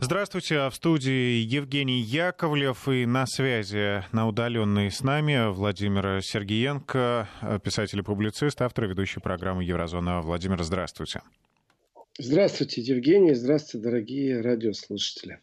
Здравствуйте, а в студии Евгений Яковлев и на связи на удаленной с нами Владимир Сергеенко, писатель и публицист, автор и ведущий программы «Еврозона». Владимир, здравствуйте. Здравствуйте, Евгений. Здравствуйте, дорогие радиослушатели.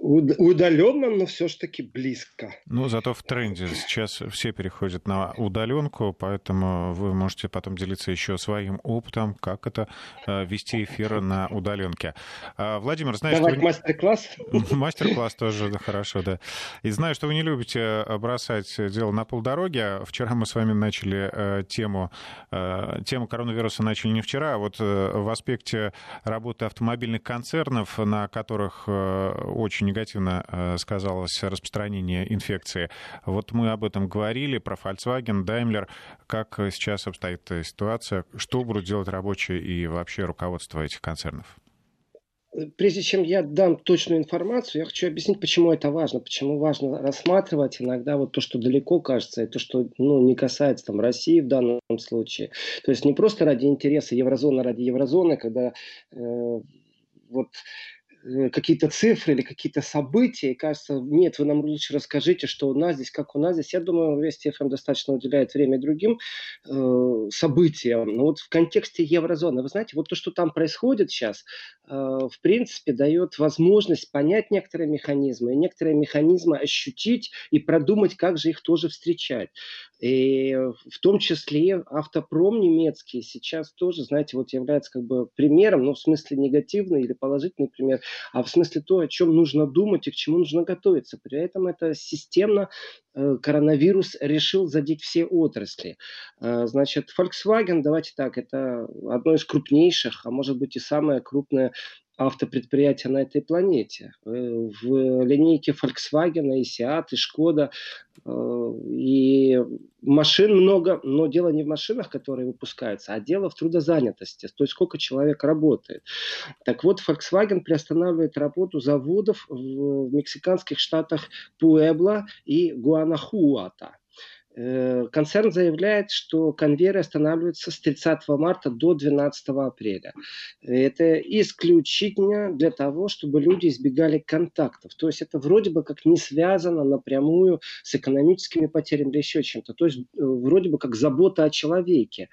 Удаленно, но все-таки близко. Ну, зато в тренде сейчас все переходят на удаленку, поэтому вы можете потом делиться еще своим опытом, как это э, вести эфир на удаленке. А, Владимир, знаешь, Давать вы... мастер-класс? Мастер-класс тоже хорошо, да. И знаю, что вы не любите бросать дело на полдороги. Вчера мы с вами начали э, тему, э, тему коронавируса начали не вчера, а вот в аспекте работы автомобильных концернов, на которых э, очень негативно э, сказалось распространение инфекции. Вот мы об этом говорили, про Volkswagen, Daimler. Как сейчас обстоит ситуация? Что будут делать рабочие и вообще руководство этих концернов? Прежде чем я дам точную информацию, я хочу объяснить, почему это важно, почему важно рассматривать иногда вот то, что далеко кажется, и то, что ну, не касается там, России в данном случае. То есть не просто ради интереса еврозоны ради еврозоны, когда э, вот какие-то цифры или какие-то события, и кажется, нет, вы нам лучше расскажите, что у нас здесь, как у нас здесь. Я думаю, Вести ФМ достаточно уделяет время другим э, событиям. Но вот в контексте еврозоны, вы знаете, вот то, что там происходит сейчас, э, в принципе, дает возможность понять некоторые механизмы, и некоторые механизмы ощутить и продумать, как же их тоже встречать. И в том числе автопром немецкий сейчас тоже, знаете, вот является как бы примером, ну, в смысле негативный или положительный пример, а в смысле то, о чем нужно думать и к чему нужно готовиться. При этом это системно э, коронавирус решил задеть все отрасли. Э, значит, Volkswagen, давайте так, это одно из крупнейших, а может быть и самое крупное автопредприятия на этой планете. Э, в линейке Volkswagen, и Seat, и Skoda, э, и машин много, но дело не в машинах, которые выпускаются, а дело в трудозанятости, то есть сколько человек работает. Так вот, Volkswagen приостанавливает работу заводов в мексиканских штатах Пуэбло и Гуанахуата. Э, концерн заявляет, что конвейеры останавливаются с 30 марта до 12 апреля. Это исключительно для того, чтобы люди избегали контактов. То есть это вроде бы как не связано напрямую с экономическими потерями или еще чем-то. То есть э, вроде бы как забота о человеке.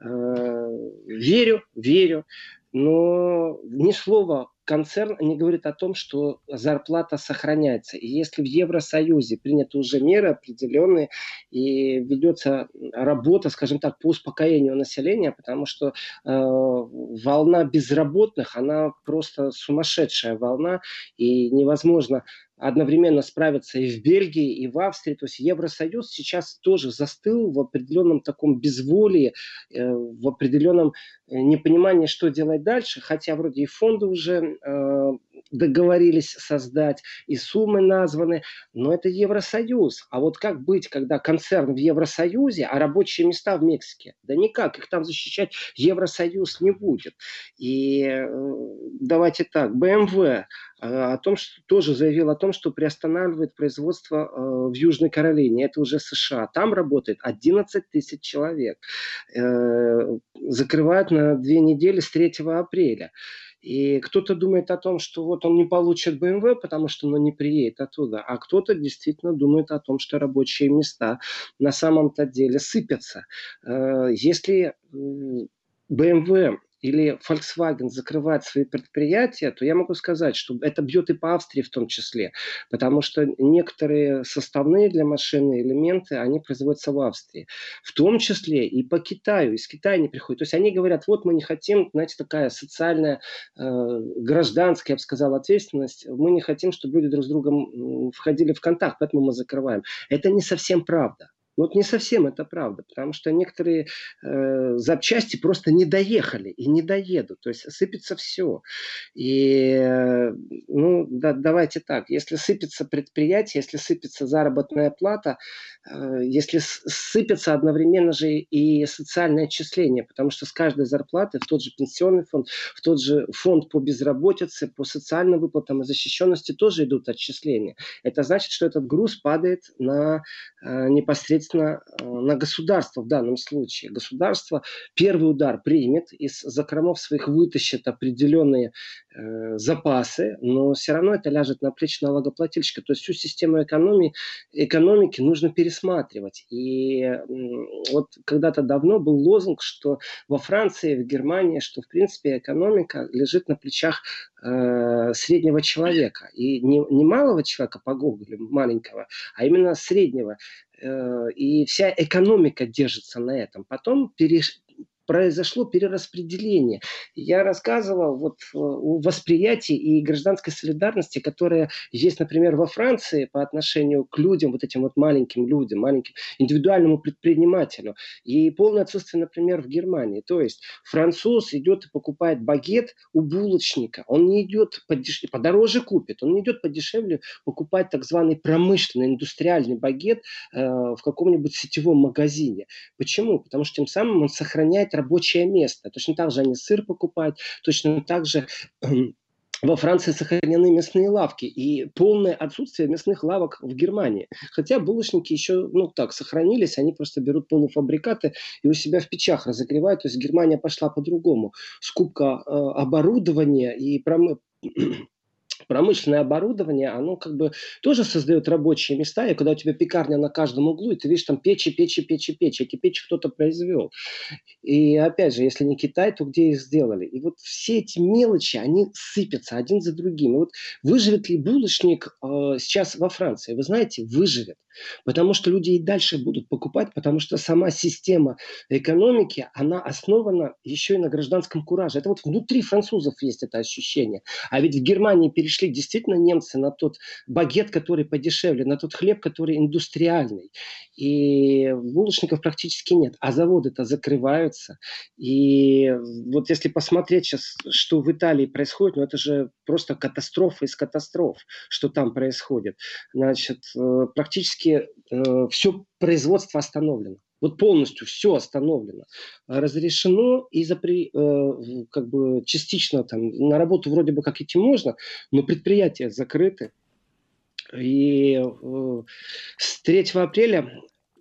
Э, верю, верю но ни слова концерн не говорит о том, что зарплата сохраняется. И если в Евросоюзе приняты уже меры определенные и ведется работа, скажем так, по успокоению населения, потому что э, волна безработных, она просто сумасшедшая волна, и невозможно одновременно справиться и в Бельгии, и в Австрии. То есть Евросоюз сейчас тоже застыл в определенном таком безволии, э, в определенном э, непонимании, что делать дальше, хотя вроде и фонды уже э, договорились создать, и суммы названы, но это Евросоюз. А вот как быть, когда концерн в Евросоюзе, а рабочие места в Мексике? Да никак, их там защищать Евросоюз не будет. И давайте так, BMW о том, что тоже заявил о том, что приостанавливает производство э, в Южной Каролине. Это уже США. Там работает 11 тысяч человек. Э, закрывают на две недели с 3 апреля. И кто-то думает о том, что вот он не получит BMW, потому что он не приедет оттуда, а кто-то действительно думает о том, что рабочие места на самом-то деле сыпятся. Если BMW или Volkswagen закрывает свои предприятия, то я могу сказать, что это бьет и по Австрии в том числе, потому что некоторые составные для машины элементы, они производятся в Австрии. В том числе и по Китаю, из Китая не приходят. То есть они говорят, вот мы не хотим, знаете, такая социальная, э, гражданская, я бы сказал, ответственность, мы не хотим, чтобы люди друг с другом входили в контакт, поэтому мы закрываем. Это не совсем правда. Но вот не совсем это правда, потому что некоторые э, запчасти просто не доехали и не доедут. То есть сыпется все. И э, ну, да, давайте так. Если сыпется предприятие, если сыпется заработная плата, э, если сыпется одновременно же и социальное отчисление, потому что с каждой зарплаты в тот же пенсионный фонд, в тот же фонд по безработице, по социальным выплатам и защищенности тоже идут отчисления. Это значит, что этот груз падает на э, непосредственно э, на государство в данном случае. Государство первый удар примет, из закромов своих вытащит определенные э, запасы, но все равно это ляжет на плечи налогоплательщика. То есть всю систему экономии, экономики нужно пересматривать. И вот когда-то давно был лозунг, что во Франции, в Германии, что в принципе экономика лежит на плечах э, среднего человека. И не, не малого человека по Гоголю, маленького, а именно среднего. Э, и вся экономика держится на этом. Потом переш, произошло перераспределение. Я рассказывал вот э, о восприятии и гражданской солидарности, которая есть, например, во Франции по отношению к людям, вот этим вот маленьким людям, маленьким индивидуальному предпринимателю. И полное отсутствие, например, в Германии. То есть француз идет и покупает багет у булочника. Он не идет подеш... подороже купит, он не идет подешевле покупать так званый промышленный, индустриальный багет э, в каком-нибудь сетевом магазине. Почему? Потому что тем самым он сохраняет рабочее место. Точно так же они сыр покупают, точно так же эм, во Франции сохранены мясные лавки и полное отсутствие мясных лавок в Германии. Хотя булочники еще, ну так, сохранились, они просто берут полуфабрикаты и у себя в печах разогревают. То есть Германия пошла по-другому. Скупка э, оборудования и пром промышленное оборудование, оно как бы тоже создает рабочие места, и когда у тебя пекарня на каждом углу, и ты видишь там печи, печи, печи, печи, эти печи кто-то произвел. И опять же, если не Китай, то где их сделали? И вот все эти мелочи, они сыпятся один за другим. И вот выживет ли булочник э, сейчас во Франции? Вы знаете, выживет. Потому что люди и дальше будут покупать, потому что сама система экономики, она основана еще и на гражданском кураже. Это вот внутри французов есть это ощущение. А ведь в Германии перешли действительно немцы на тот багет, который подешевле, на тот хлеб, который индустриальный. И булочников практически нет. А заводы-то закрываются. И вот если посмотреть сейчас, что в Италии происходит, ну это же просто катастрофа из катастроф, что там происходит. Значит, э, практически э, все производство остановлено. Вот полностью все остановлено. Разрешено и запре, э, как бы частично там на работу вроде бы как идти можно, но предприятия закрыты. И э, с 3 апреля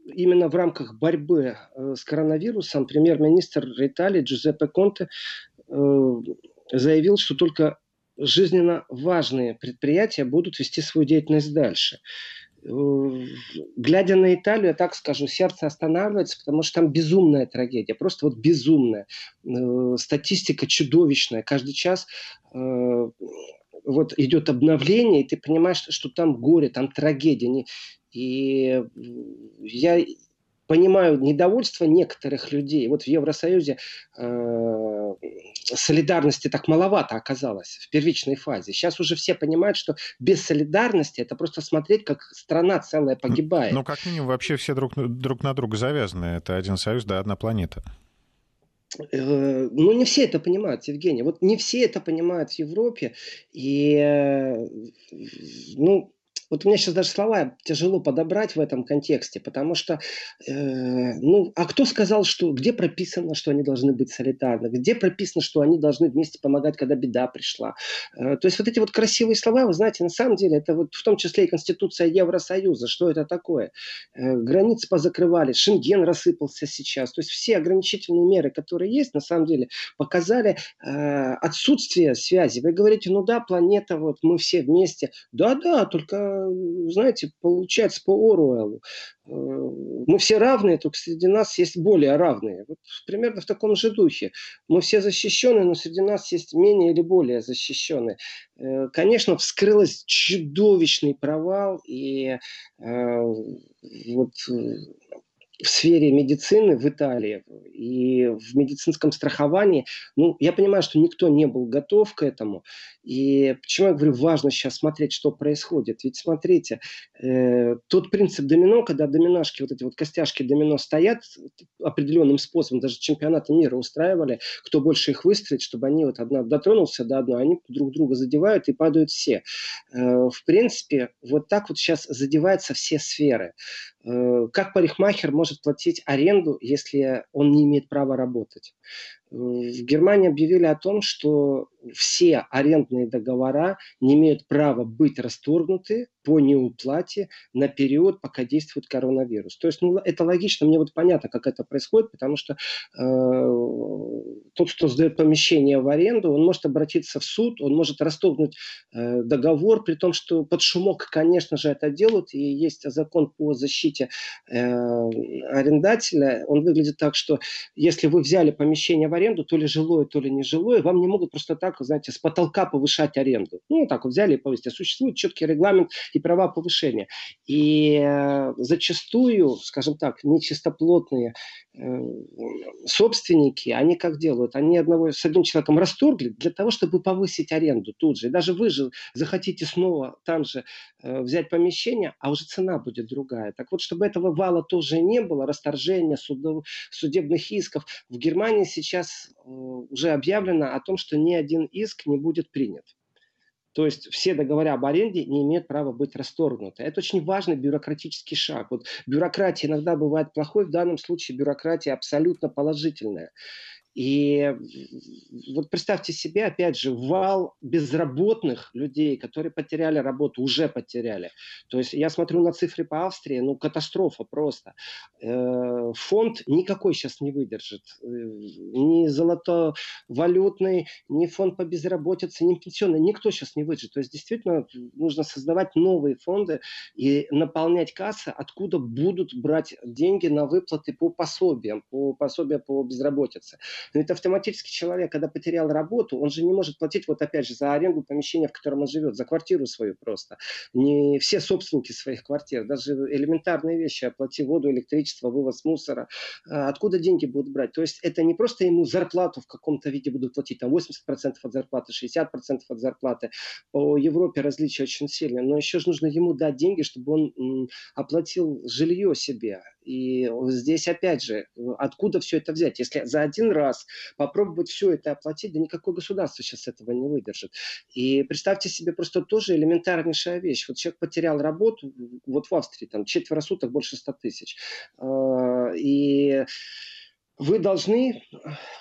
именно в рамках борьбы э, с коронавирусом премьер-министр Италии Джузеппе Конте заявил, что только жизненно важные предприятия будут вести свою деятельность дальше. Глядя на Италию, я так скажу, сердце останавливается, потому что там безумная трагедия, просто вот безумная. Э, статистика чудовищная. Каждый час э, вот идет обновление, и ты понимаешь, что там горе, там трагедия. И я понимаю недовольство некоторых людей. Вот в Евросоюзе э, солидарности так маловато оказалось в первичной фазе. Сейчас уже все понимают, что без солидарности это просто смотреть, как страна целая погибает. Ну, как минимум, вообще все друг, друг на друга завязаны. Это один союз, да, одна планета. Э, ну, не все это понимают, Евгений. Вот не все это понимают в Европе. И, э, ну, вот у меня сейчас даже слова тяжело подобрать в этом контексте, потому что, э, ну, а кто сказал, что, где прописано, что они должны быть солидарны, где прописано, что они должны вместе помогать, когда беда пришла. Э, то есть вот эти вот красивые слова, вы знаете, на самом деле, это вот в том числе и Конституция Евросоюза, что это такое? Э, границы позакрывали, Шенген рассыпался сейчас, то есть все ограничительные меры, которые есть, на самом деле, показали э, отсутствие связи. Вы говорите, ну да, планета, вот мы все вместе. Да-да, только знаете, получается по Оруэллу. Э, мы все равные, только среди нас есть более равные. Вот примерно в таком же духе. Мы все защищены, но среди нас есть менее или более защищенные. Э, конечно, вскрылось чудовищный провал, и э, вот в сфере медицины в Италии и в медицинском страховании, ну, я понимаю, что никто не был готов к этому. И почему я говорю, важно сейчас смотреть, что происходит. Ведь смотрите, э, тот принцип домино, когда доминашки, вот эти вот костяшки домино стоят определенным способом, даже чемпионаты мира устраивали, кто больше их выстрелит, чтобы они вот одна дотронулся до одной, они друг друга задевают и падают все. Э, в принципе, вот так вот сейчас задеваются все сферы. Э, как парикмахер может платить аренду, если он не имеет права работать? В Германии объявили о том, что все арендные договора не имеют права быть расторгнуты по неуплате на период, пока действует коронавирус. То есть ну, это логично, мне вот понятно, как это происходит, потому что э, тот, кто сдает помещение в аренду, он может обратиться в суд, он может расторгнуть э, договор, при том, что под шумок, конечно же, это делают, и есть закон по защите э, арендателя. Он выглядит так, что если вы взяли помещение в аренду, то ли жилое, то ли нежилое, вам не могут просто так, знаете, с потолка повышать аренду. Ну, так вот взяли и повысили. Существует четкий регламент и права повышения. И э, зачастую, скажем так, нечистоплотные собственники, они как делают? Они одного с одним человеком расторгли для того, чтобы повысить аренду тут же. Даже вы же захотите снова там же э, взять помещение, а уже цена будет другая. Так вот, чтобы этого вала тоже не было, расторжения судов, судебных исков, в Германии сейчас э, уже объявлено о том, что ни один иск не будет принят. То есть все договора об аренде не имеют права быть расторгнуты. Это очень важный бюрократический шаг. Вот бюрократия иногда бывает плохой, в данном случае бюрократия абсолютно положительная. И вот представьте себе, опять же, вал безработных людей, которые потеряли работу, уже потеряли. То есть я смотрю на цифры по Австрии, ну катастрофа просто. Э, фонд никакой сейчас не выдержит. Э, ни золотовалютный, ни фонд по безработице, ни пенсионный, никто сейчас не выдержит. То есть действительно нужно создавать новые фонды и наполнять кассы, откуда будут брать деньги на выплаты по пособиям, по пособиям по безработице. Но это автоматически человек, когда потерял работу, он же не может платить, вот опять же, за аренду помещения, в котором он живет, за квартиру свою просто. Не все собственники своих квартир, даже элементарные вещи, оплати воду, электричество, вывоз мусора. А откуда деньги будут брать? То есть это не просто ему зарплату в каком-то виде будут платить, там 80% от зарплаты, 60% от зарплаты. По Европе различия очень сильные, но еще же нужно ему дать деньги, чтобы он оплатил жилье себе. И здесь опять же, откуда все это взять? Если за один раз попробовать все это оплатить, да никакое государство сейчас этого не выдержит. И представьте себе просто тоже элементарнейшая вещь. Вот человек потерял работу, вот в Австрии там четверо суток больше 100 тысяч. А, и вы должны,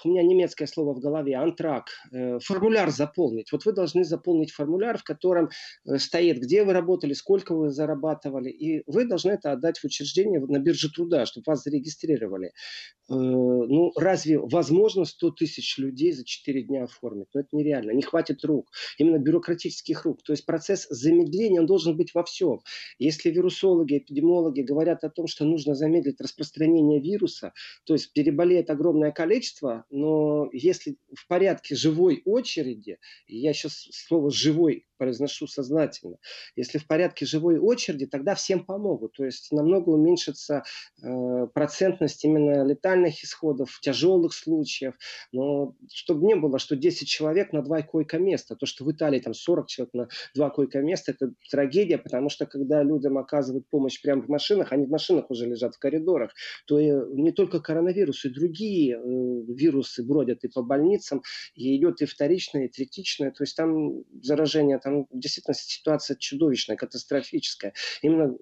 у меня немецкое слово в голове, антрак, э, формуляр заполнить. Вот вы должны заполнить формуляр, в котором э, стоит, где вы работали, сколько вы зарабатывали, и вы должны это отдать в учреждение на бирже труда, чтобы вас зарегистрировали. Э, ну, разве возможно 100 тысяч людей за 4 дня оформить? Ну, это нереально, не хватит рук, именно бюрократических рук. То есть процесс замедления, он должен быть во всем. Если вирусологи, эпидемиологи говорят о том, что нужно замедлить распространение вируса, то есть переболеть болеет огромное количество, но если в порядке живой очереди, я сейчас слово «живой» произношу сознательно. Если в порядке живой очереди, тогда всем помогут. То есть намного уменьшится э, процентность именно летальных исходов, тяжелых случаев. Но чтобы не было, что 10 человек на два койко-места. То, что в Италии там 40 человек на два койко-места, это трагедия, потому что когда людям оказывают помощь прямо в машинах, они в машинах уже лежат в коридорах, то и не только коронавирус, и другие э, вирусы бродят и по больницам, и идет и вторичное, и третичное. То есть там заражение там действительно ситуация чудовищная, катастрофическая. Именно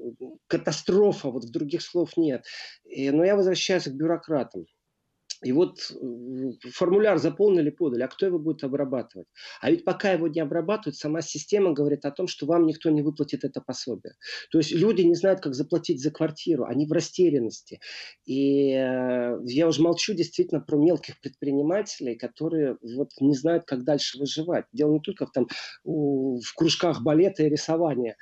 катастрофа, вот в других слов нет. И, но я возвращаюсь к бюрократам. И вот э, формуляр заполнили, подали, а кто его будет обрабатывать? А ведь пока его не обрабатывают, сама система говорит о том, что вам никто не выплатит это пособие. То есть люди не знают, как заплатить за квартиру, они в растерянности. И э, я уже молчу действительно про мелких предпринимателей, которые вот не знают, как дальше выживать. Дело не только в, там, в кружках балета и рисования.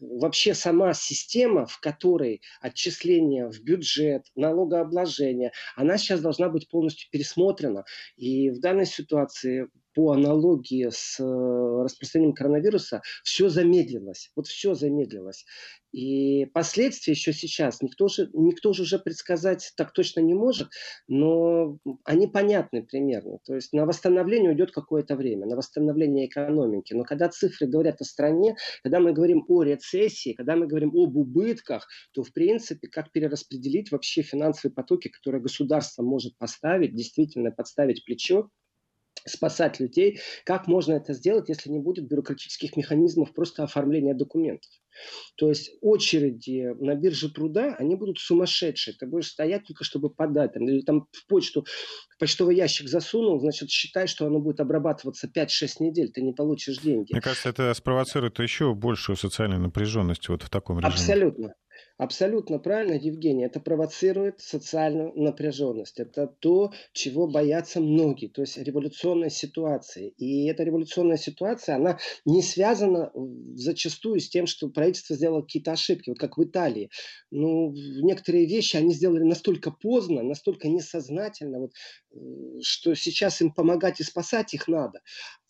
Вообще сама система, в которой отчисления в бюджет, налогообложение, она сейчас должна быть полностью пересмотрена. И в данной ситуации по аналогии с э, распространением коронавируса, все замедлилось. Вот все замедлилось. И последствия еще сейчас никто же, никто же уже предсказать так точно не может, но они понятны примерно. То есть на восстановление уйдет какое-то время, на восстановление экономики. Но когда цифры говорят о стране, когда мы говорим о рецессии, когда мы говорим об убытках, то в принципе как перераспределить вообще финансовые потоки, которые государство может поставить, действительно подставить плечо, спасать людей. Как можно это сделать, если не будет бюрократических механизмов просто оформления документов? То есть очереди на бирже труда, они будут сумасшедшие. Ты будешь стоять только, чтобы подать. Там, или там в почту, в почтовый ящик засунул, значит, считай, что оно будет обрабатываться 5-6 недель, ты не получишь деньги. Мне кажется, это спровоцирует еще большую социальную напряженность вот в таком режиме. Абсолютно. Абсолютно правильно, Евгений. Это провоцирует социальную напряженность. Это то, чего боятся многие. То есть революционная ситуация. И эта революционная ситуация, она не связана зачастую с тем, что правительство сделало какие-то ошибки. Вот как в Италии. Ну, некоторые вещи они сделали настолько поздно, настолько несознательно, вот, э, что сейчас им помогать и спасать их надо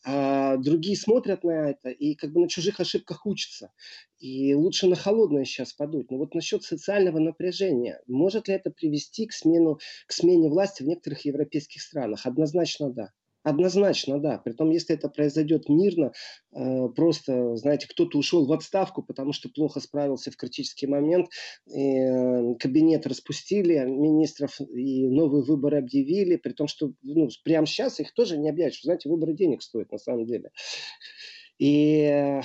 а другие смотрят на это и как бы на чужих ошибках учатся. И лучше на холодное сейчас подуть. Но вот насчет социального напряжения, может ли это привести к, смену, к смене власти в некоторых европейских странах? Однозначно да. Однозначно, да. Притом, если это произойдет мирно, э, просто, знаете, кто-то ушел в отставку, потому что плохо справился в критический момент, э, кабинет распустили, министров и новые выборы объявили, при том, что ну, прямо сейчас их тоже не объявят, знаете, выборы денег стоят на самом деле. И э,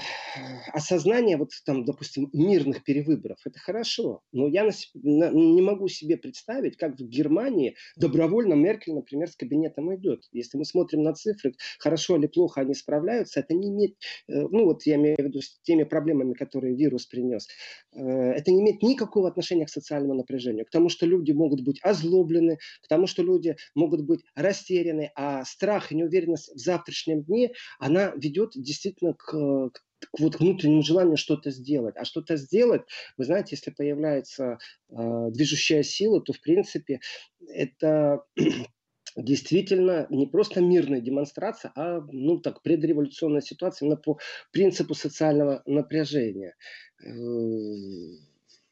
осознание, вот там, допустим, мирных перевыборов, это хорошо. Но я на, на, не могу себе представить, как в Германии добровольно Меркель, например, с кабинетом идет. Если мы смотрим на цифры, хорошо или плохо они справляются, это не имеет, э, ну вот я имею в виду с теми проблемами, которые вирус принес, э, это не имеет никакого отношения к социальному напряжению, к тому, что люди могут быть озлоблены, к тому, что люди могут быть растеряны, а страх и неуверенность в завтрашнем дне, она ведет действительно действительно к, к вот внутреннему желанию что-то сделать. А что-то сделать, вы знаете, если появляется э, движущая сила, то в принципе это действительно не просто мирная демонстрация, а ну так предреволюционная ситуация именно по принципу социального напряжения. Э,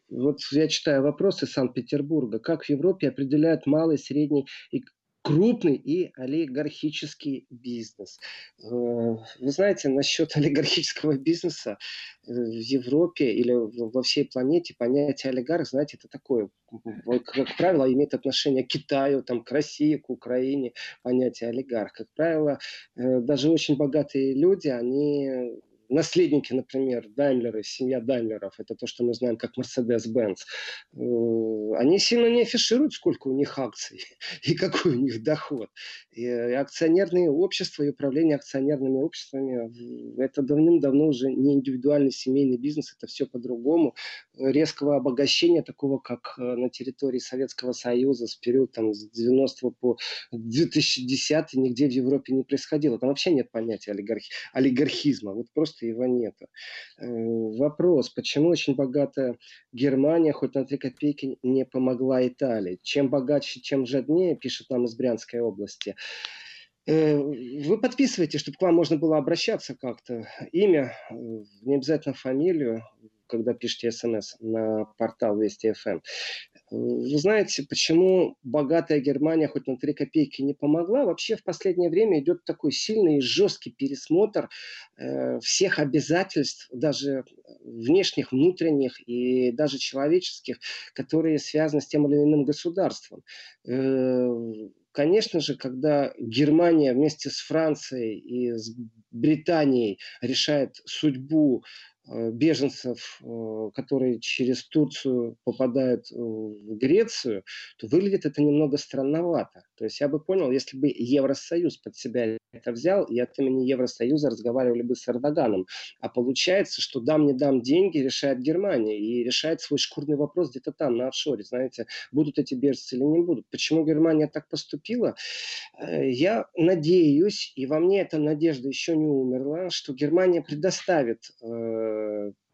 вот я читаю вопросы Санкт-Петербурга. Как в Европе определяют малый, средний и крупный и олигархический бизнес. Э, вы знаете, насчет олигархического бизнеса э, в Европе или во всей планете понятие олигарх, знаете, это такое, как правило, имеет отношение к Китаю, там, к России, к Украине, понятие олигарх. Как правило, э, даже очень богатые люди, они наследники, например, Даймлеры, семья Даймлеров, это то, что мы знаем как Mercedes-Benz, э, они сильно не афишируют, сколько у них акций и какой у них доход. И акционерные общества и управление акционерными обществами, это давным-давно уже не индивидуальный семейный бизнес, это все по-другому. Резкого обогащения такого, как э, на территории Советского Союза с периода там, с 90 по 2010 нигде в Европе не происходило. Там вообще нет понятия олигархи, олигархизма. Вот просто просто его нет. Э, вопрос, почему очень богатая Германия хоть на 3 копейки не помогла Италии? Чем богаче, чем жаднее, пишет нам из Брянской области. Э, вы подписываете, чтобы к вам можно было обращаться как-то. Имя, э, не обязательно фамилию, когда пишете смс на портал Вести ФМ. Вы знаете, почему богатая Германия хоть на 3 копейки не помогла? Вообще в последнее время идет такой сильный и жесткий пересмотр э, всех обязательств, даже внешних, внутренних и даже человеческих, которые связаны с тем или иным государством. Э, конечно же, когда Германия вместе с Францией и с Британией решает судьбу беженцев, э, которые через Турцию попадают в Грецию, то выглядит это немного странновато. То есть я бы понял, если бы Евросоюз под себя это взял, и от имени Евросоюза разговаривали бы с Эрдоганом. А получается, что дам не дам деньги, решает Германия. И решает свой шкурный вопрос где-то там, на офшоре. Знаете, будут эти беженцы или не будут. Почему Германия так поступила? Э, я надеюсь, и во мне эта надежда еще не умерла, что Германия предоставит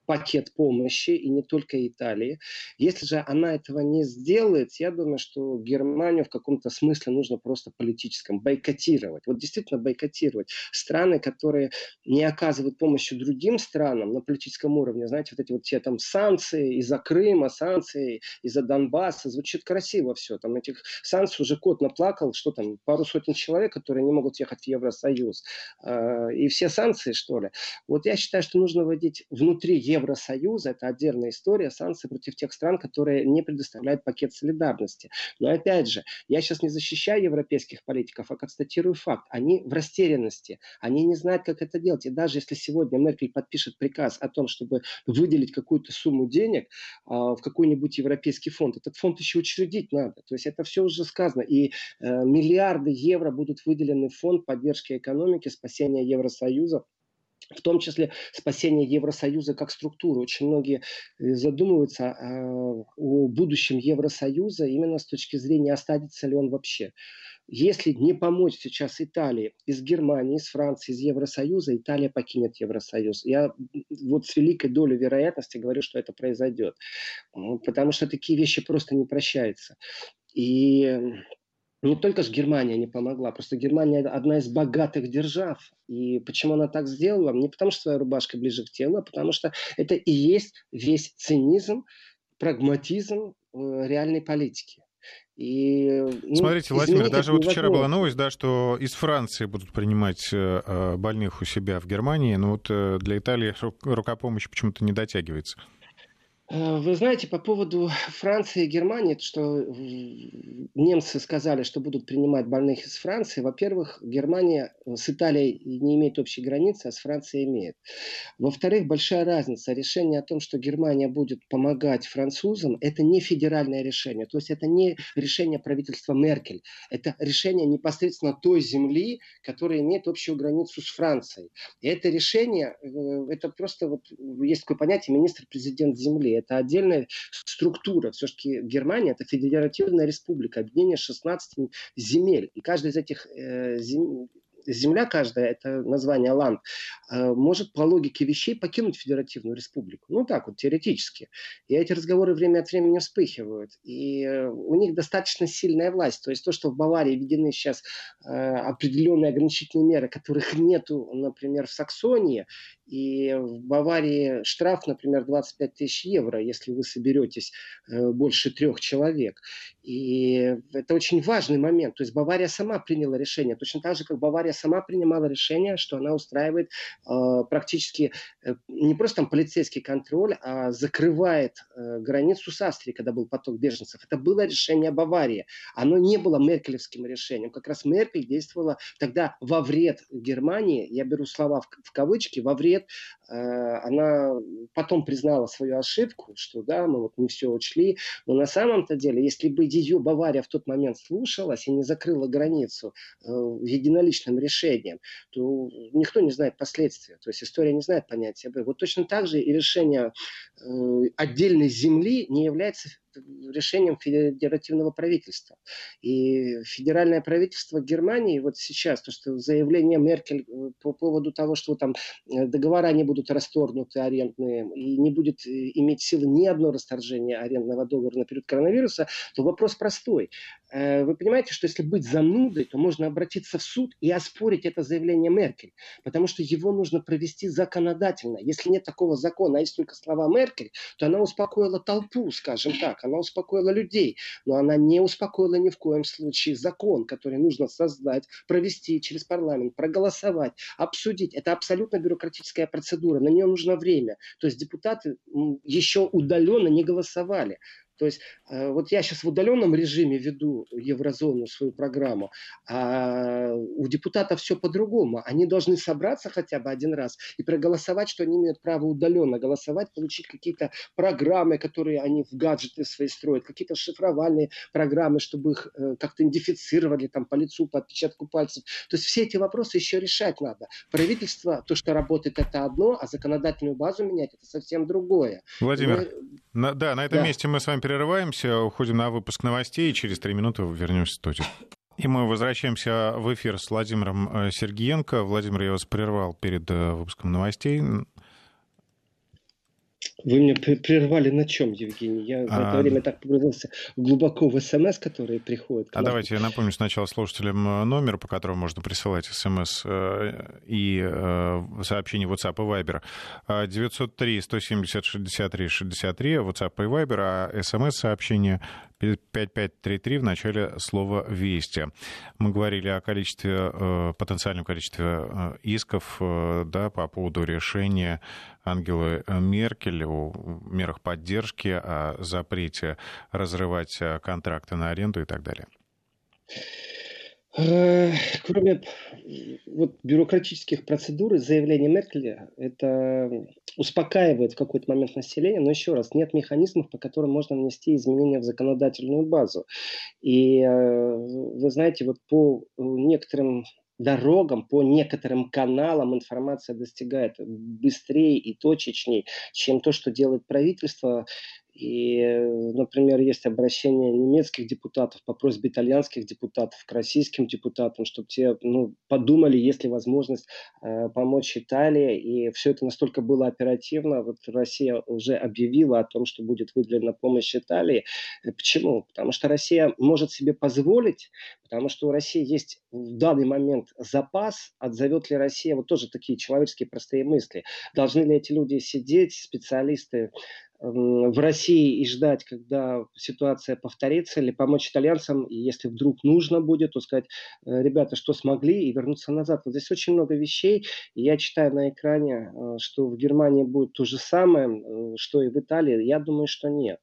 пакет помощи, и не только Италии. Если же она этого не сделает, я думаю, что Германию в каком-то смысле нужно просто политическом бойкотировать. Вот действительно бойкотировать. Страны, которые не оказывают помощи другим странам на политическом уровне, знаете, вот эти вот все там санкции из-за Крыма, санкции из-за Донбасса, звучит красиво все. Там этих санкций уже кот наплакал, что там, пару сотен человек, которые не могут ехать в Евросоюз. А, и все санкции, что ли. Вот я считаю, что нужно вводить внутри Евросоюза, это отдельная история, санкции против тех стран, которые не предоставляют пакет солидарности. Но опять же, я сейчас не защищаю европейских политиков, а констатирую факт. Они в растерянности, они не знают, как это делать. И даже если сегодня Меркель подпишет приказ о том, чтобы выделить какую-то сумму денег а, в какой-нибудь европейский фонд, этот фонд еще учредить надо. То есть это все уже сказано. И э, миллиарды евро будут выделены в фонд поддержки экономики, спасения Евросоюза в том числе спасение Евросоюза как структуры. Очень многие э, задумываются о будущем Евросоюза именно с точки зрения, останется ли он вообще. Если не помочь сейчас Италии из Германии, из Франции, из Евросоюза, Италия покинет Евросоюз. Я вот с великой долей вероятности говорю, что это произойдет. Потому что такие вещи просто не прощаются. И не только же Германия не помогла, просто Германия одна из богатых держав. И почему она так сделала? Не потому, что своя рубашка ближе к телу, а потому что это и есть весь цинизм, прагматизм э, реальной политики. И, ну, Смотрите, Владимир, даже вот вчера была новость, да, что из Франции будут принимать э, э, больных у себя в Германии, но вот для Италии рука помощи почему-то не дотягивается. Э, вы знаете, по поводу Франции и Германии, что немцы сказали, что будут принимать больных из Франции. Во-первых, Германия с Италией не имеет общей границы, а с Францией имеет. Во-вторых, большая разница. Решение о том, что Германия будет помогать французам, это не федеральное решение. То есть это не решение правительства Меркель. Это решение непосредственно той земли, которая имеет общую границу с Францией. И это решение, э, это просто вот есть такое понятие министр-президент земли это отдельная структура. Все-таки Германия это федеративная республика, объединение 16 земель. И каждая из этих э, зем земля каждая, это название ланд, э, может по логике вещей покинуть Федеративную Республику. Ну так вот, теоретически. И эти разговоры время от времени вспыхивают. И э, у них достаточно сильная власть. То есть то, что в Баварии введены сейчас э, определенные ограничительные меры, которых нету, например, в Саксонии, и в Баварии штраф, например, 25 тысяч евро, если вы соберетесь больше трех человек. И это очень важный момент. То есть Бавария сама приняла решение, точно так же, как Бавария сама принимала решение, что она устраивает э, практически э, не просто там полицейский контроль, а закрывает э, границу с Австрией, когда был поток беженцев. Это было решение Баварии. Оно не было меркелевским решением. Как раз Меркель действовала тогда во вред Германии, я беру слова в, в кавычки, во вред. Э, она потом признала свою ошибку, что да, мы вот не все учли. Но на самом-то деле, если бы ее Бавария в тот момент слушалась и не закрыла границу э, единоличным решением, то никто не знает последствия. То есть история не знает понятия. Вот точно так же и решение э, отдельной земли не является решением федеративного правительства. И федеральное правительство Германии вот сейчас, то, что заявление Меркель э, по поводу того, что там э, договора не будут расторгнуты арендные, и не будет э, иметь силы ни одно расторжение арендного договора на период коронавируса, то вопрос простой. Вы понимаете, что если быть занудой, то можно обратиться в суд и оспорить это заявление Меркель, потому что его нужно провести законодательно. Если нет такого закона, а есть только слова Меркель, то она успокоила толпу, скажем так она успокоила людей, но она не успокоила ни в коем случае закон, который нужно создать, провести через парламент, проголосовать, обсудить. Это абсолютно бюрократическая процедура, на нее нужно время. То есть депутаты еще удаленно не голосовали. То есть э, вот я сейчас в удаленном режиме веду еврозону свою программу, а у депутатов все по-другому. Они должны собраться хотя бы один раз и проголосовать, что они имеют право удаленно голосовать, получить какие-то программы, которые они в гаджеты свои строят, какие-то шифровальные программы, чтобы их э, как-то идентифицировали там по лицу, по отпечатку пальцев. То есть все эти вопросы еще решать надо. Правительство, то, что работает, это одно, а законодательную базу менять, это совсем другое. Владимир, Мы... на, да, на этом да. месте мы с вами перерываемся, уходим на выпуск новостей, и через три минуты вернемся в студию. И мы возвращаемся в эфир с Владимиром э, Сергеенко. Владимир, я вас прервал перед э, выпуском новостей. Вы меня прервали на чем, Евгений? Я в это а... время так погрузился глубоко в СМС, которые приходят. А давайте я напомню сначала слушателям э, номер, по которому можно присылать СМС э, и э, сообщение WhatsApp и Viber. 903 170 63 63 WhatsApp и Viber, а СМС-сообщение 5533 в начале слова «Вести». Мы говорили о количестве, потенциальном количестве исков да, по поводу решения Ангелы Меркель о мерах поддержки, о запрете разрывать э, контракты на аренду и так далее? Э, кроме вот, бюрократических процедур, заявление Меркеля, это успокаивает в какой-то момент население, но еще раз, нет механизмов, по которым можно внести изменения в законодательную базу. И э, вы знаете, вот по некоторым дорогам, по некоторым каналам информация достигает быстрее и точечней, чем то, что делает правительство. И, например, есть обращение немецких депутатов по просьбе итальянских депутатов к российским депутатам, чтобы те ну, подумали, есть ли возможность э, помочь Италии. И все это настолько было оперативно. Вот Россия уже объявила о том, что будет выделена помощь Италии. Э, почему? Потому что Россия может себе позволить, потому что у России есть в данный момент запас. Отзовет ли Россия? Вот тоже такие человеческие простые мысли. Должны ли эти люди сидеть, специалисты, в России и ждать, когда ситуация повторится, или помочь итальянцам, и если вдруг нужно будет, то сказать, «Э, ребята, что смогли, и вернуться назад. Вот здесь очень много вещей, я читаю на экране, э, что в Германии будет то же самое, э, что и в Италии. Я думаю, что нет.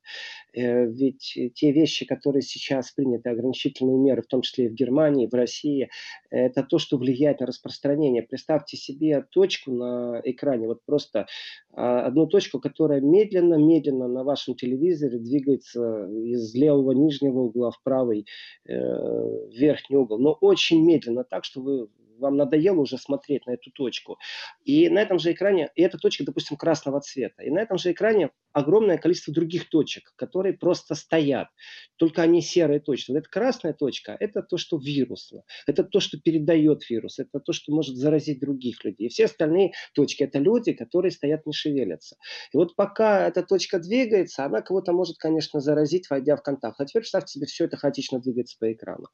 Ведь те вещи, которые сейчас приняты, ограничительные меры, в том числе и в Германии, в России, это то, что влияет на распространение. Представьте себе точку на экране, вот просто а, одну точку, которая медленно, медленно на вашем телевизоре двигается из левого нижнего угла в правый э, верхний угол, но очень медленно, так что вы вам надоело уже смотреть на эту точку. И на этом же экране, и эта точка, допустим, красного цвета, и на этом же экране огромное количество других точек, которые просто стоят. Только они серые точки. Вот эта красная точка – это то, что вирусно. Это то, что передает вирус. Это то, что может заразить других людей. И все остальные точки – это люди, которые стоят, не шевелятся. И вот пока эта точка двигается, она кого-то может, конечно, заразить, войдя в контакт. А теперь представьте себе, все это хаотично двигается по экрану.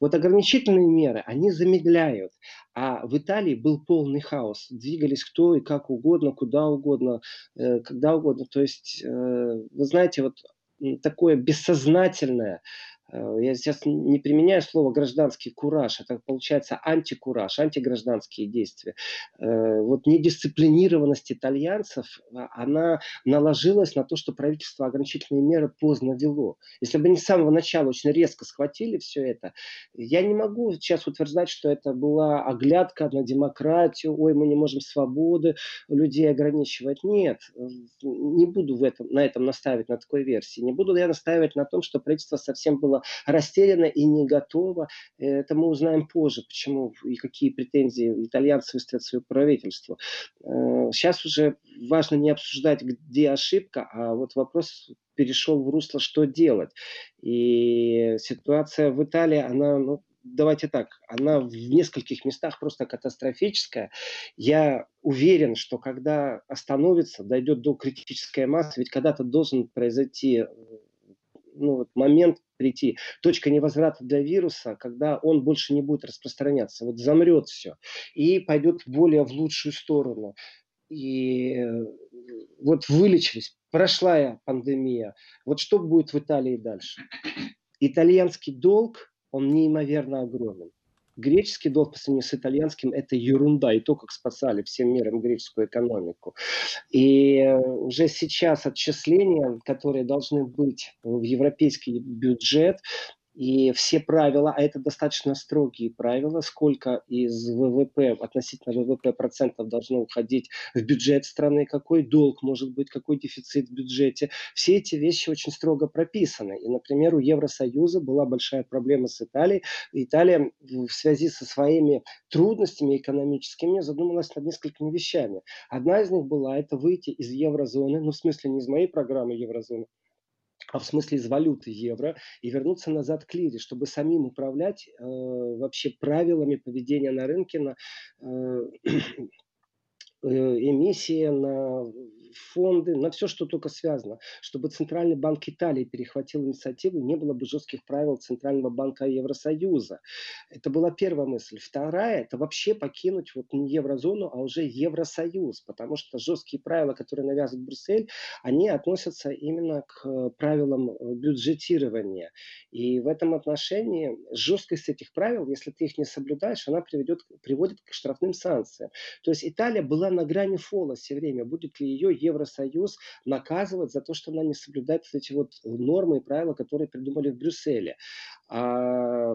Вот ограничительные меры, они замедляют. А в Италии был полный хаос. Двигались кто и как угодно, куда угодно, э, когда угодно. То есть, э, вы знаете, вот такое бессознательное я сейчас не применяю слово гражданский кураж, это получается антикураж, антигражданские действия. Э, вот недисциплинированность итальянцев, а, она наложилась на то, что правительство ограничительные меры поздно вело. Если бы они с самого начала очень резко схватили все это, я не могу сейчас утверждать, что это была оглядка на демократию, ой, мы не можем свободы людей ограничивать. Нет, не буду в этом, на этом настаивать, на такой версии. Не буду я настаивать на том, что правительство совсем было растеряна и не готова. Это мы узнаем позже, почему и какие претензии итальянцы выставят свое правительство. Сейчас э, уже важно не обсуждать, где ошибка, а вот вопрос перешел в русло, что делать. И ситуация в Италии, она, ну, давайте так, она в нескольких местах просто катастрофическая. Я уверен, что когда остановится, дойдет до критической массы, ведь когда-то должен произойти ну, вот момент прийти, точка невозврата для вируса, когда он больше не будет распространяться. Вот замрет все и пойдет более в лучшую сторону. И э, вот вылечились, прошла пандемия. Вот что будет в Италии дальше? Итальянский долг, он неимоверно огромен греческий долг по сравнению с итальянским – это ерунда. И то, как спасали всем миром греческую экономику. И э, уже сейчас отчисления, которые должны быть в европейский бюджет, и все правила, а это достаточно строгие правила, сколько из ВВП, относительно ВВП процентов должно уходить в бюджет страны, какой долг может быть, какой дефицит в бюджете. Все эти вещи очень строго прописаны. И, например, у Евросоюза была большая проблема с Италией. Италия в связи со своими трудностями экономическими задумалась над несколькими вещами. Одна из них была это выйти из еврозоны, ну в смысле не из моей программы еврозоны, а в смысле из валюты евро, и вернуться назад к лире, чтобы самим управлять э, вообще правилами поведения на рынке, на э, э, эмиссии, на фонды, на все, что только связано. Чтобы Центральный банк Италии перехватил инициативу, не было бы жестких правил Центрального банка Евросоюза. Это была первая мысль. Вторая – это вообще покинуть вот не еврозону, а уже Евросоюз, потому что жесткие правила, которые навязывает Брюссель, они относятся именно к правилам бюджетирования. И в этом отношении жесткость этих правил, если ты их не соблюдаешь, она приведет, приводит к штрафным санкциям. То есть Италия была на грани фола все время. Будет ли ее Евросоюз наказывать за то, что она не соблюдает эти вот нормы и правила, которые придумали в Брюсселе. А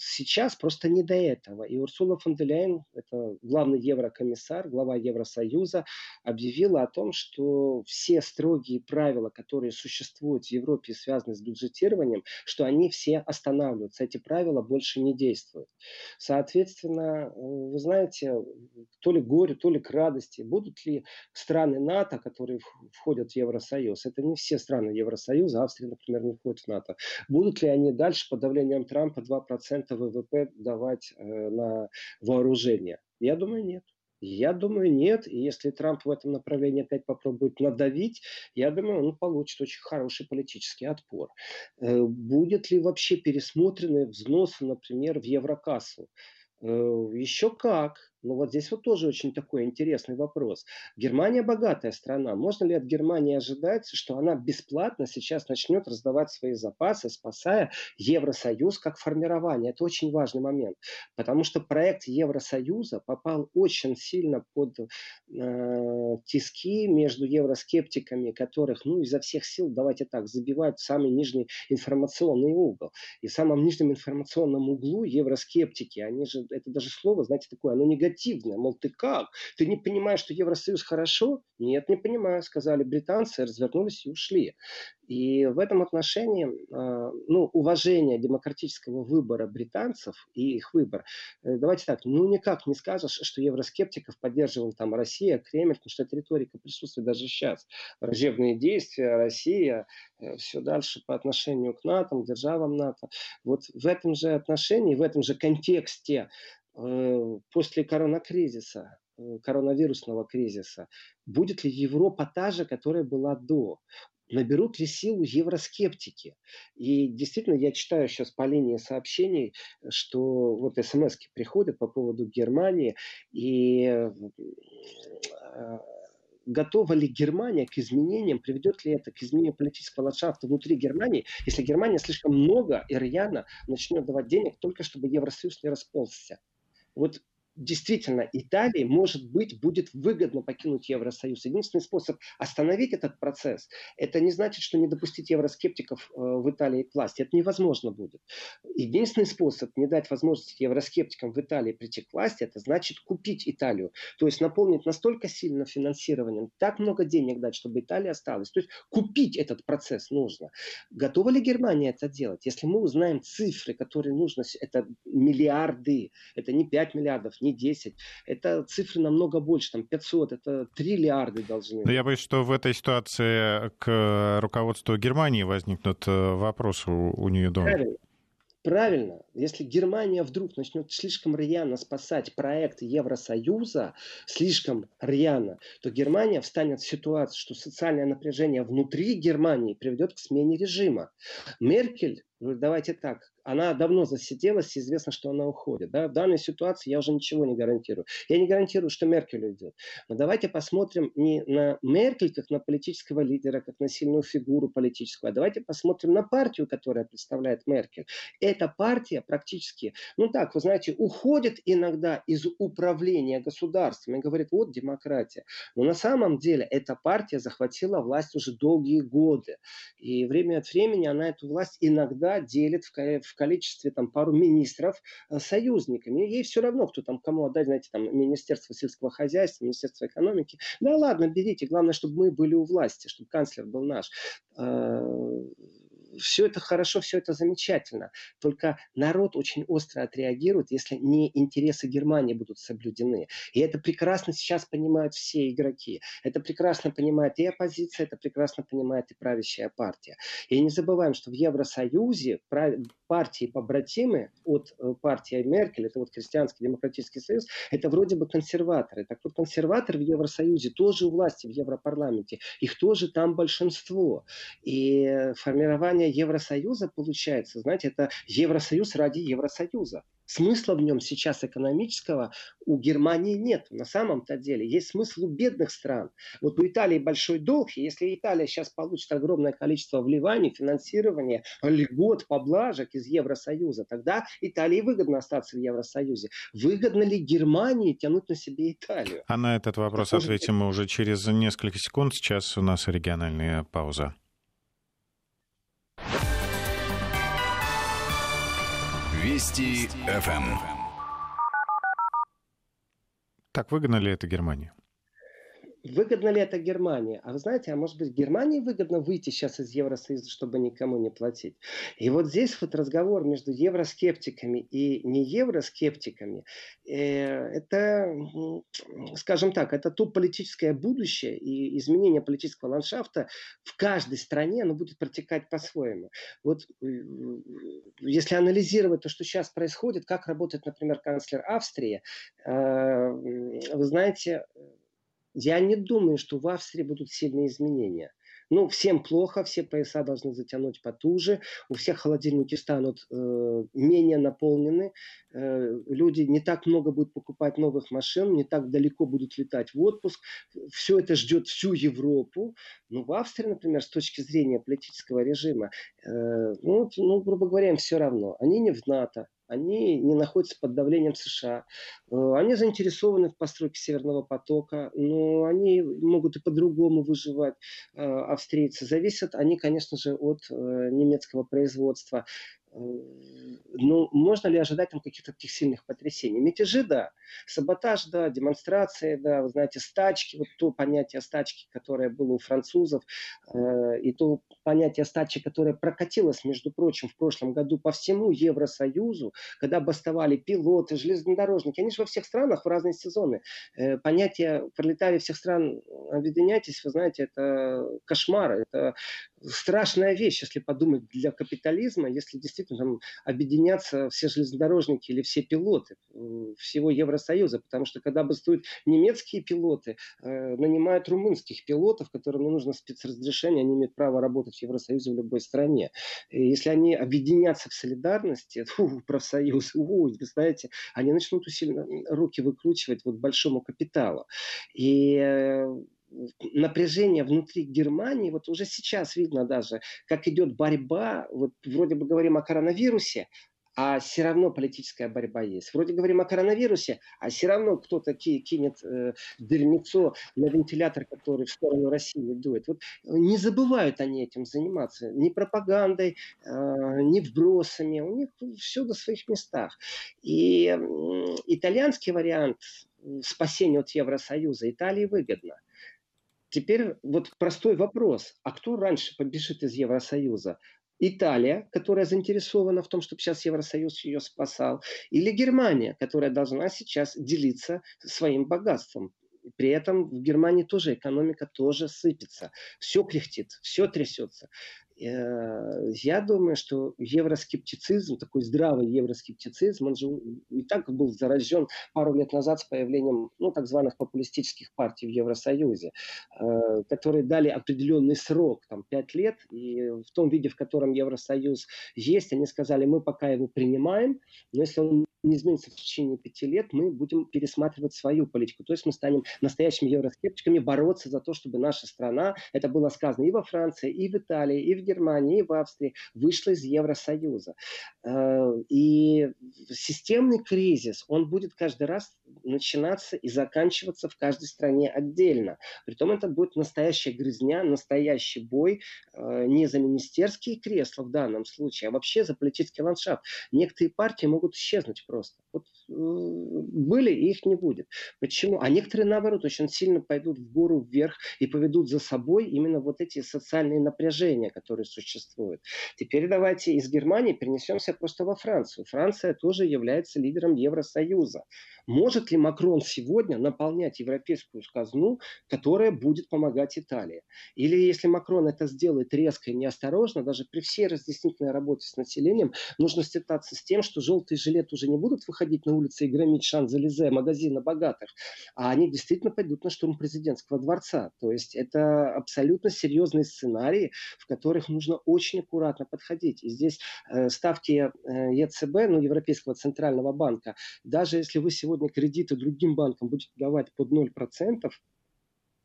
сейчас просто не до этого. И Урсула фон де Ляйен, это главный еврокомиссар, глава Евросоюза, объявила о том, что все строгие правила, которые существуют в Европе, связанные с бюджетированием, что они все останавливаются. Эти правила больше не действуют. Соответственно, вы знаете, то ли горе, то ли к радости, будут ли страны НАТО, которые входят в Евросоюз, это не все страны Евросоюза, Австрия, например, не входит в НАТО, будут ли они дальше под давлением Трампа 2% ВВП давать э, на вооружение? Я думаю, нет. Я думаю, нет. И если Трамп в этом направлении опять попробует надавить, я думаю, он получит очень хороший политический отпор. Э, будет ли вообще пересмотрены взносы, например, в Еврокассу? Э, Еще как. Ну вот здесь вот тоже очень такой интересный вопрос. Германия богатая страна. Можно ли от Германии ожидать, что она бесплатно сейчас начнет раздавать свои запасы, спасая Евросоюз как формирование? Это очень важный момент. Потому что проект Евросоюза попал очень сильно под э, тиски между евроскептиками, которых, ну, изо всех сил, давайте так, забивают в самый нижний информационный угол. И в самом нижнем информационном углу евроскептики, они же, это даже слово, знаете, такое, оно негативное негативное. Мол, ты как? Ты не понимаешь, что Евросоюз хорошо? Нет, не понимаю, сказали британцы, развернулись и ушли. И в этом отношении а, ну, уважение демократического выбора британцев и их выбор. Э, давайте так, ну никак не скажешь, что евроскептиков поддерживал там Россия, Кремль, потому что эта риторика присутствует даже сейчас. Враждебные действия, Россия, э, все дальше по отношению к НАТО, к державам НАТО. Вот в этом же отношении, в этом же контексте после коронакризиса, э, коронавирусного кризиса, будет ли Европа та же, которая была до? Наберут ли силу евроскептики? И действительно, я читаю сейчас по линии сообщений, что вот смс приходят по поводу Германии, и э, готова ли Германия к изменениям, приведет ли это к изменению политического ландшафта внутри Германии, если Германия слишком много и рьяно начнет давать денег только чтобы Евросоюз не расползся. Вот действительно Италии, может быть, будет выгодно покинуть Евросоюз. Единственный способ остановить этот процесс, это не значит, что не допустить евроскептиков э, в Италии к власти. Это невозможно будет. Единственный способ не дать возможности евроскептикам в Италии прийти к власти, это значит купить Италию. То есть наполнить настолько сильно финансированием, так много денег дать, чтобы Италия осталась. То есть купить этот процесс нужно. Готова ли Германия это делать? Если мы узнаем цифры, которые нужно, это миллиарды, это не 5 миллиардов, не 10. Это цифры намного больше, там 500, это триллиарды должны. Но я боюсь, что в этой ситуации к руководству Германии возникнут э, вопросы у, у нее дома. Правильно. Правильно, если Германия вдруг начнет слишком рьяно спасать проект Евросоюза, слишком рьяно, то Германия встанет в ситуацию, что социальное напряжение внутри Германии приведет к смене режима. Меркель давайте так, она давно засиделась, известно, что она уходит. Да? В данной ситуации я уже ничего не гарантирую. Я не гарантирую, что Меркель уйдет. Но давайте посмотрим не на Меркель, как на политического лидера, как на сильную фигуру политическую, а давайте посмотрим на партию, которая представляет Меркель. Эта партия практически, ну так, вы знаете, уходит иногда из управления государством и говорит, вот демократия. Но на самом деле эта партия захватила власть уже долгие годы. И время от времени она эту власть иногда да, делит в, количестве там пару министров э, союзниками. Ей все равно, кто там кому отдать, знаете, там Министерство сельского хозяйства, Министерство экономики. Да ладно, берите, главное, чтобы мы были у власти, чтобы канцлер был наш. Э, все это хорошо, все это замечательно. Только народ очень остро отреагирует, если не интересы Германии будут соблюдены. И это прекрасно сейчас понимают все игроки. Это прекрасно понимает и оппозиция, это прекрасно понимает и правящая партия. И не забываем, что в Евросоюзе партии побратимы от э, партии Меркель, это вот Христианский демократический союз, это вроде бы консерваторы. Так вот, консерваторы в Евросоюзе тоже у власти в Европарламенте. Их тоже там большинство. И формирование Евросоюза получается, знаете, это Евросоюз ради Евросоюза. Смысла в нем сейчас экономического у Германии нет. На самом-то деле есть смысл у бедных стран. Вот у Италии большой долг, и если Италия сейчас получит огромное количество вливаний, финансирования, льгот, поблажек из Евросоюза, тогда Италии выгодно остаться в Евросоюзе. Выгодно ли Германии тянуть на себе Италию? А на этот вопрос ответим мы уже через несколько секунд. Сейчас у нас региональная пауза. Вести ФМ. Так выгодно ли это Германии? Выгодно ли это Германии? А вы знаете, а может быть Германии выгодно выйти сейчас из Евросоюза, чтобы никому не платить? И вот здесь вот разговор между евроскептиками и не евроскептиками, э, это, скажем так, это то политическое будущее и изменение политического ландшафта в каждой стране, оно будет протекать по-своему. Вот э, если анализировать то, что сейчас происходит, как работает, например, канцлер Австрии, э, вы знаете, я не думаю, что в Австрии будут сильные изменения. Ну, всем плохо, все пояса должны затянуть потуже, у всех холодильники станут э, менее наполнены, э, люди не так много будут покупать новых машин, не так далеко будут летать в отпуск. Все это ждет всю Европу. Но в Австрии, например, с точки зрения политического режима, э, ну, ну, грубо говоря, им все равно. Они не в НАТО, они не находятся под давлением США. Э, они заинтересованы в постройке Северного потока, но они могут и по-другому выживать, э, австрийцы. Зависят они, конечно же, от э, немецкого производства. Ну, можно ли ожидать там каких-то таких сильных потрясений? Мятежи, да. Саботаж, да. Демонстрации, да. Вы знаете, стачки, вот то понятие стачки, которое было у французов, э, и то понятие стачки, которое прокатилось, между прочим, в прошлом году по всему Евросоюзу, когда бастовали пилоты, железнодорожники. Они же во всех странах в разные сезоны. Э, понятие пролетарии всех стран объединяйтесь, вы знаете, это кошмар, это страшная вещь, если подумать, для капитализма, если действительно там, объединятся все железнодорожники или все пилоты э, всего Евросоюза, потому что когда бастуют немецкие пилоты, э, нанимают румынских пилотов, которым не нужно спецразрешение, они имеют право работать в Евросоюзе в любой стране. И если они объединятся в солидарности, фу, профсоюз, у, вы знаете, они начнут усиленно руки выкручивать вот большому капиталу. И э, напряжение внутри Германии, вот уже сейчас видно даже, как идет борьба, вот вроде бы говорим о коронавирусе, а все равно политическая борьба есть. Вроде говорим о коронавирусе, а все равно кто-то кинет э, дерьмецо на вентилятор, который в сторону России дует. Вот не забывают они этим заниматься. Ни пропагандой, э, ни вбросами. У них все на своих местах. И э, итальянский вариант спасения от Евросоюза Италии выгодно. Теперь вот простой вопрос. А кто раньше побежит из Евросоюза? Италия, которая заинтересована в том, чтобы сейчас Евросоюз ее спасал, или Германия, которая должна сейчас делиться своим богатством. При этом в Германии тоже экономика тоже сыпется. Все кряхтит, все трясется. Э, я думаю, что евроскептицизм, такой здравый евроскептицизм, он же и так был заражен пару лет назад с появлением ну, так званых популистических партий в Евросоюзе, э, которые дали определенный срок, там, пять лет, и в том виде, в котором Евросоюз есть, они сказали, мы пока его принимаем, но если он не изменится в течение пяти лет, мы будем пересматривать свою политику. То есть мы станем настоящими евроскептиками, бороться за то, чтобы наша страна, это было сказано и во Франции, и в Италии, и в Германии, и в Австрии, вышла из Евросоюза. Э, и системный кризис, он будет каждый раз начинаться и заканчиваться в каждой стране отдельно. Притом это будет настоящая грызня, настоящий бой э, не за министерские кресла в данном случае, а вообще за политический ландшафт. Некоторые партии могут исчезнуть просто. Вот были, и их не будет. Почему? А некоторые, наоборот, очень сильно пойдут в гору вверх и поведут за собой именно вот эти социальные напряжения, которые существуют. Теперь давайте из Германии перенесемся просто во Францию. Франция тоже является лидером Евросоюза. Может ли Макрон сегодня наполнять европейскую казну, которая будет помогать Италии? Или если Макрон это сделает резко и неосторожно, даже при всей разъяснительной работе с населением, нужно считаться с тем, что желтые жилеты уже не будут выходить на улицы и громить Шан-Залезе, магазины богатых, а они действительно пойдут на штурм президентского дворца. То есть это абсолютно серьезные сценарии, в которых нужно очень аккуратно подходить. И здесь э, ставки э, ЕЦБ, ну, Европейского центрального банка, даже если вы сегодня кредиты другим банкам будет давать под 0%,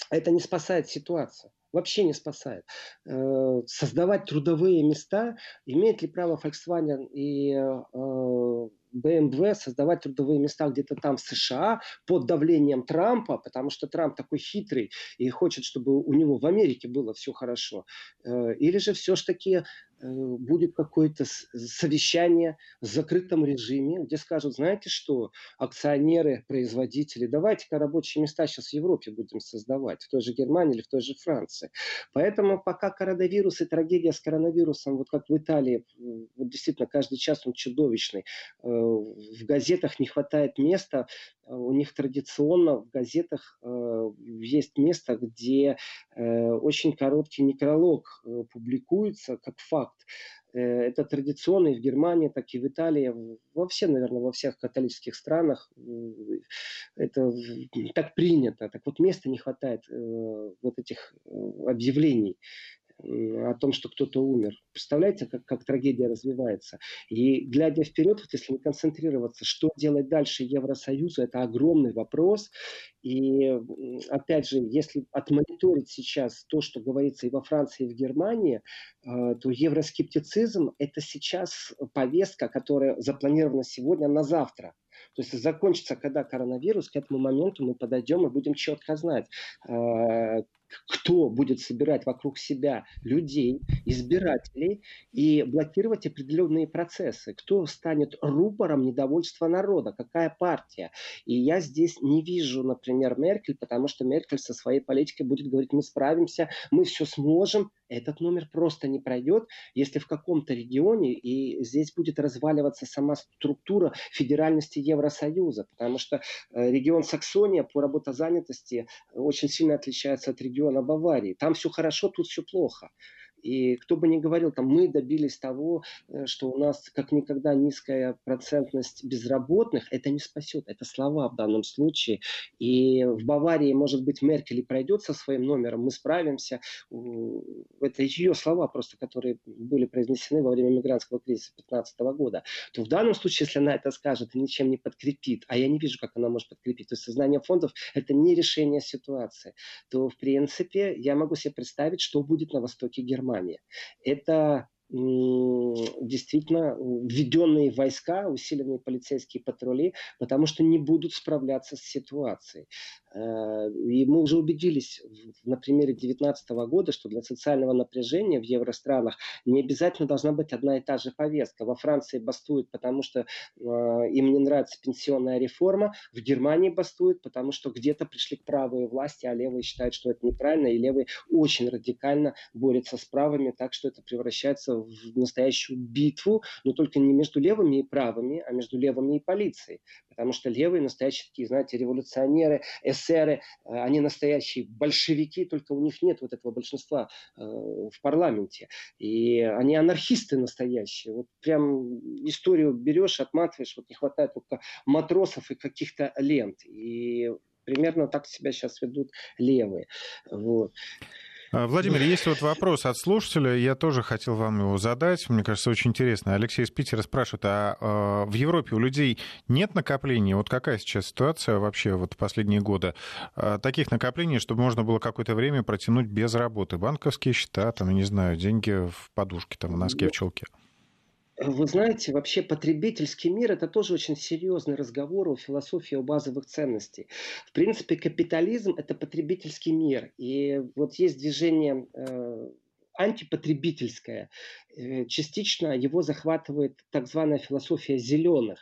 это не спасает ситуацию. Вообще не спасает. Э, создавать трудовые места, имеет ли право Volkswagen и э, BMW создавать трудовые места где-то там в США под давлением Трампа, потому что Трамп такой хитрый и хочет, чтобы у него в Америке было все хорошо. Э, или же все-таки будет какое-то совещание в закрытом режиме, где скажут, знаете что, акционеры, производители, давайте-ка рабочие места сейчас в Европе будем создавать, в той же Германии или в той же Франции. Поэтому пока коронавирус и трагедия с коронавирусом, вот как в Италии, вот действительно каждый час он чудовищный, э, в газетах не хватает места, у них традиционно в газетах э, есть место, где очень короткий некролог публикуется как факт, факт. Э, это традиционно и в Германии, так и в Италии, во всех, наверное, во всех католических странах. Это так принято. Так вот места не хватает э, вот этих э, объявлений о том, что кто-то умер. Представляете, как, как трагедия развивается? И глядя вперед, вот если не концентрироваться, что делать дальше Евросоюзу, это огромный вопрос. И опять же, если отмониторить сейчас то, что говорится и во Франции, и в Германии, э, то евроскептицизм – это сейчас повестка, которая запланирована сегодня на завтра. То есть закончится, когда коронавирус, к этому моменту мы подойдем и будем четко знать, э, кто будет собирать вокруг себя людей, избирателей и блокировать определенные процессы, кто станет рупором недовольства народа, какая партия. И я здесь не вижу, например, Меркель, потому что Меркель со своей политикой будет говорить, мы справимся, мы все сможем, этот номер просто не пройдет, если в каком-то регионе, и здесь будет разваливаться сама структура федеральности Евросоюза, потому что э, регион Саксония по работозанятости очень сильно отличается от региона Баварии. Там все хорошо, тут все плохо. И кто бы ни говорил, там, мы добились того, э, что у нас как никогда низкая процентность безработных, это не спасет, это слова в данном случае. И в Баварии, может быть, Меркель и пройдет со своим номером, мы справимся. Это ее слова просто, которые были произнесены во время мигрантского кризиса 2015 года. То в данном случае, если она это скажет и ничем не подкрепит, а я не вижу, как она может подкрепить, то есть сознание фондов – это не решение ситуации, то, в принципе, я могу себе представить, что будет на востоке Германии Германия. Это действительно введенные войска, усиленные полицейские патрули, потому что не будут справляться с ситуацией. Э, и мы уже убедились на примере 2019 года, что для социального напряжения в евространах не обязательно должна быть одна и та же повестка. Во Франции бастуют, потому что э, им не нравится пенсионная реформа, в Германии бастуют, потому что где-то пришли к правые власти, а левые считают, что это неправильно, и левые очень радикально борются с правыми, так что это превращается в настоящую битву, но только не между левыми и правыми, а между левыми и полицией. Потому что левые настоящие такие, знаете, революционеры, эсеры, э, они настоящие большевики, только у них нет вот этого большинства э, в парламенте. И они анархисты настоящие. Вот прям историю берешь, отматываешь, вот не хватает только матросов и каких-то лент. И примерно так себя сейчас ведут левые. Вот. А, Владимир, есть вот вопрос от слушателя, я тоже хотел вам его задать, мне кажется, очень интересно. Алексей из Питера спрашивает, а, а в Европе у людей нет накоплений? Вот какая сейчас ситуация вообще вот в последние годы? А, таких накоплений, чтобы можно было какое-то время протянуть без работы. Банковские счета, там, я не знаю, деньги в подушке, там, в носке, в челке. Вы знаете, вообще потребительский мир – это тоже очень серьезный разговор о философии, о базовых ценностях. В принципе, капитализм – это потребительский мир. И вот есть движение э, антипотребительское. Э, частично его захватывает так званая философия зеленых.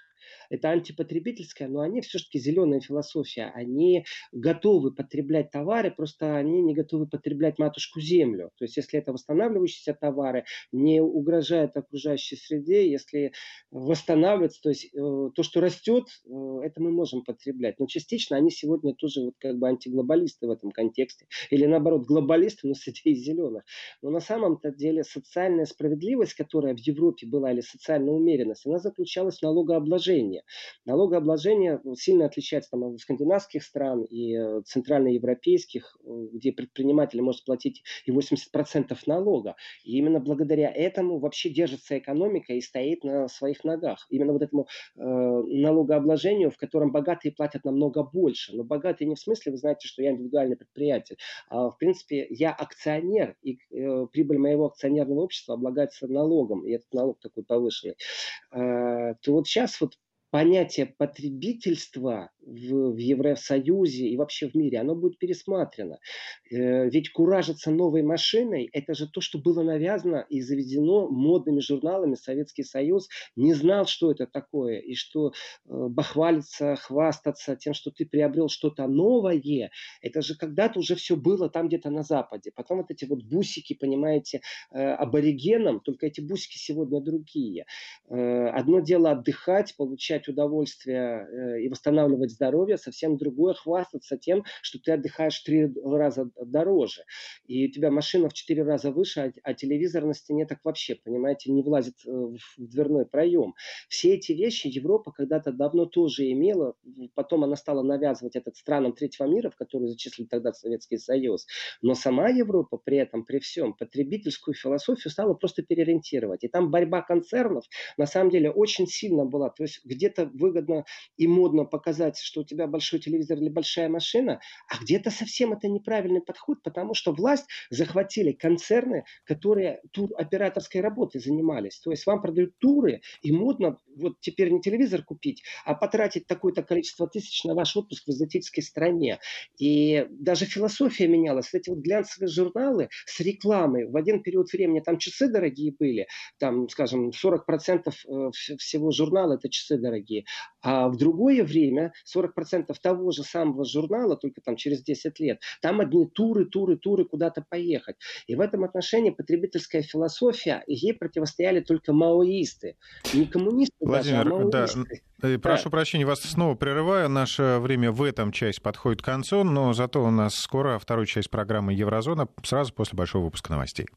Это антипотребительская, но они все-таки зеленая философия. Они готовы потреблять товары, просто они не готовы потреблять матушку землю. То есть, если это восстанавливающиеся товары, не угрожают окружающей среде, если восстанавливается, то есть э, то, что растет, э, это мы можем потреблять. Но частично они сегодня тоже вот как бы антиглобалисты в этом контексте. Или наоборот, глобалисты, но с идеей зеленых. Но на самом-то деле социальная справедливость, которая в Европе была, или социальная умеренность, она заключалась в налогообложении. Налогообложение сильно отличается там, от скандинавских стран и э, центральноевропейских, где предприниматель может платить и 80% налога. И именно благодаря этому вообще держится экономика и стоит на своих ногах. Именно вот этому э, налогообложению, в котором богатые платят намного больше. Но богатые не в смысле, вы знаете, что я индивидуальный предприниматель, а в принципе я акционер, и э, прибыль моего акционерного общества облагается налогом, и этот налог такой повышенный. Э, то вот сейчас вот понятие потребительства в, в Евросоюзе и вообще в мире, оно будет пересмотрено. Э, ведь куражиться новой машиной, это же то, что было навязано и заведено модными журналами. Советский Союз не знал, что это такое, и что э, бахвалиться, хвастаться тем, что ты приобрел что-то новое, это же когда-то уже все было там где-то на Западе. Потом вот эти вот бусики, понимаете, э, аборигенам, только эти бусики сегодня другие. Э, одно дело отдыхать, получать удовольствие э, и восстанавливать здоровье, совсем другое хвастаться тем, что ты отдыхаешь три раза дороже. И у тебя машина в четыре раза выше, а, а телевизор на стене так вообще, понимаете, не влазит э, в дверной проем. Все эти вещи Европа когда-то давно тоже имела, потом она стала навязывать этот странам третьего мира, в который зачислили тогда Советский Союз. Но сама Европа при этом, при всем, потребительскую философию стала просто переориентировать. И там борьба концернов на самом деле очень сильно была. То есть где где-то выгодно и модно показать, что у тебя большой телевизор или большая машина, а где-то совсем это неправильный подход, потому что власть захватили концерны, которые туроператорской работой занимались. То есть вам продают туры, и модно вот теперь не телевизор купить, а потратить такое-то количество тысяч на ваш отпуск в экзотической стране. И даже философия менялась. Эти вот глянцевые журналы с рекламой в один период времени, там часы дорогие были, там, скажем, 40% э, всего журнала это часы дорогие. А в другое время 40% того же самого журнала, только там через 10 лет, там одни туры, туры, туры куда-то поехать. И в этом отношении потребительская философия, ей противостояли только маоисты. Не коммунисты Владимир, даже, а маоисты. Да. Прошу да. прощения, вас снова прерываю. Наше время в этом часть подходит к концу, но зато у нас скоро вторая часть программы «Еврозона» сразу после большого выпуска новостей.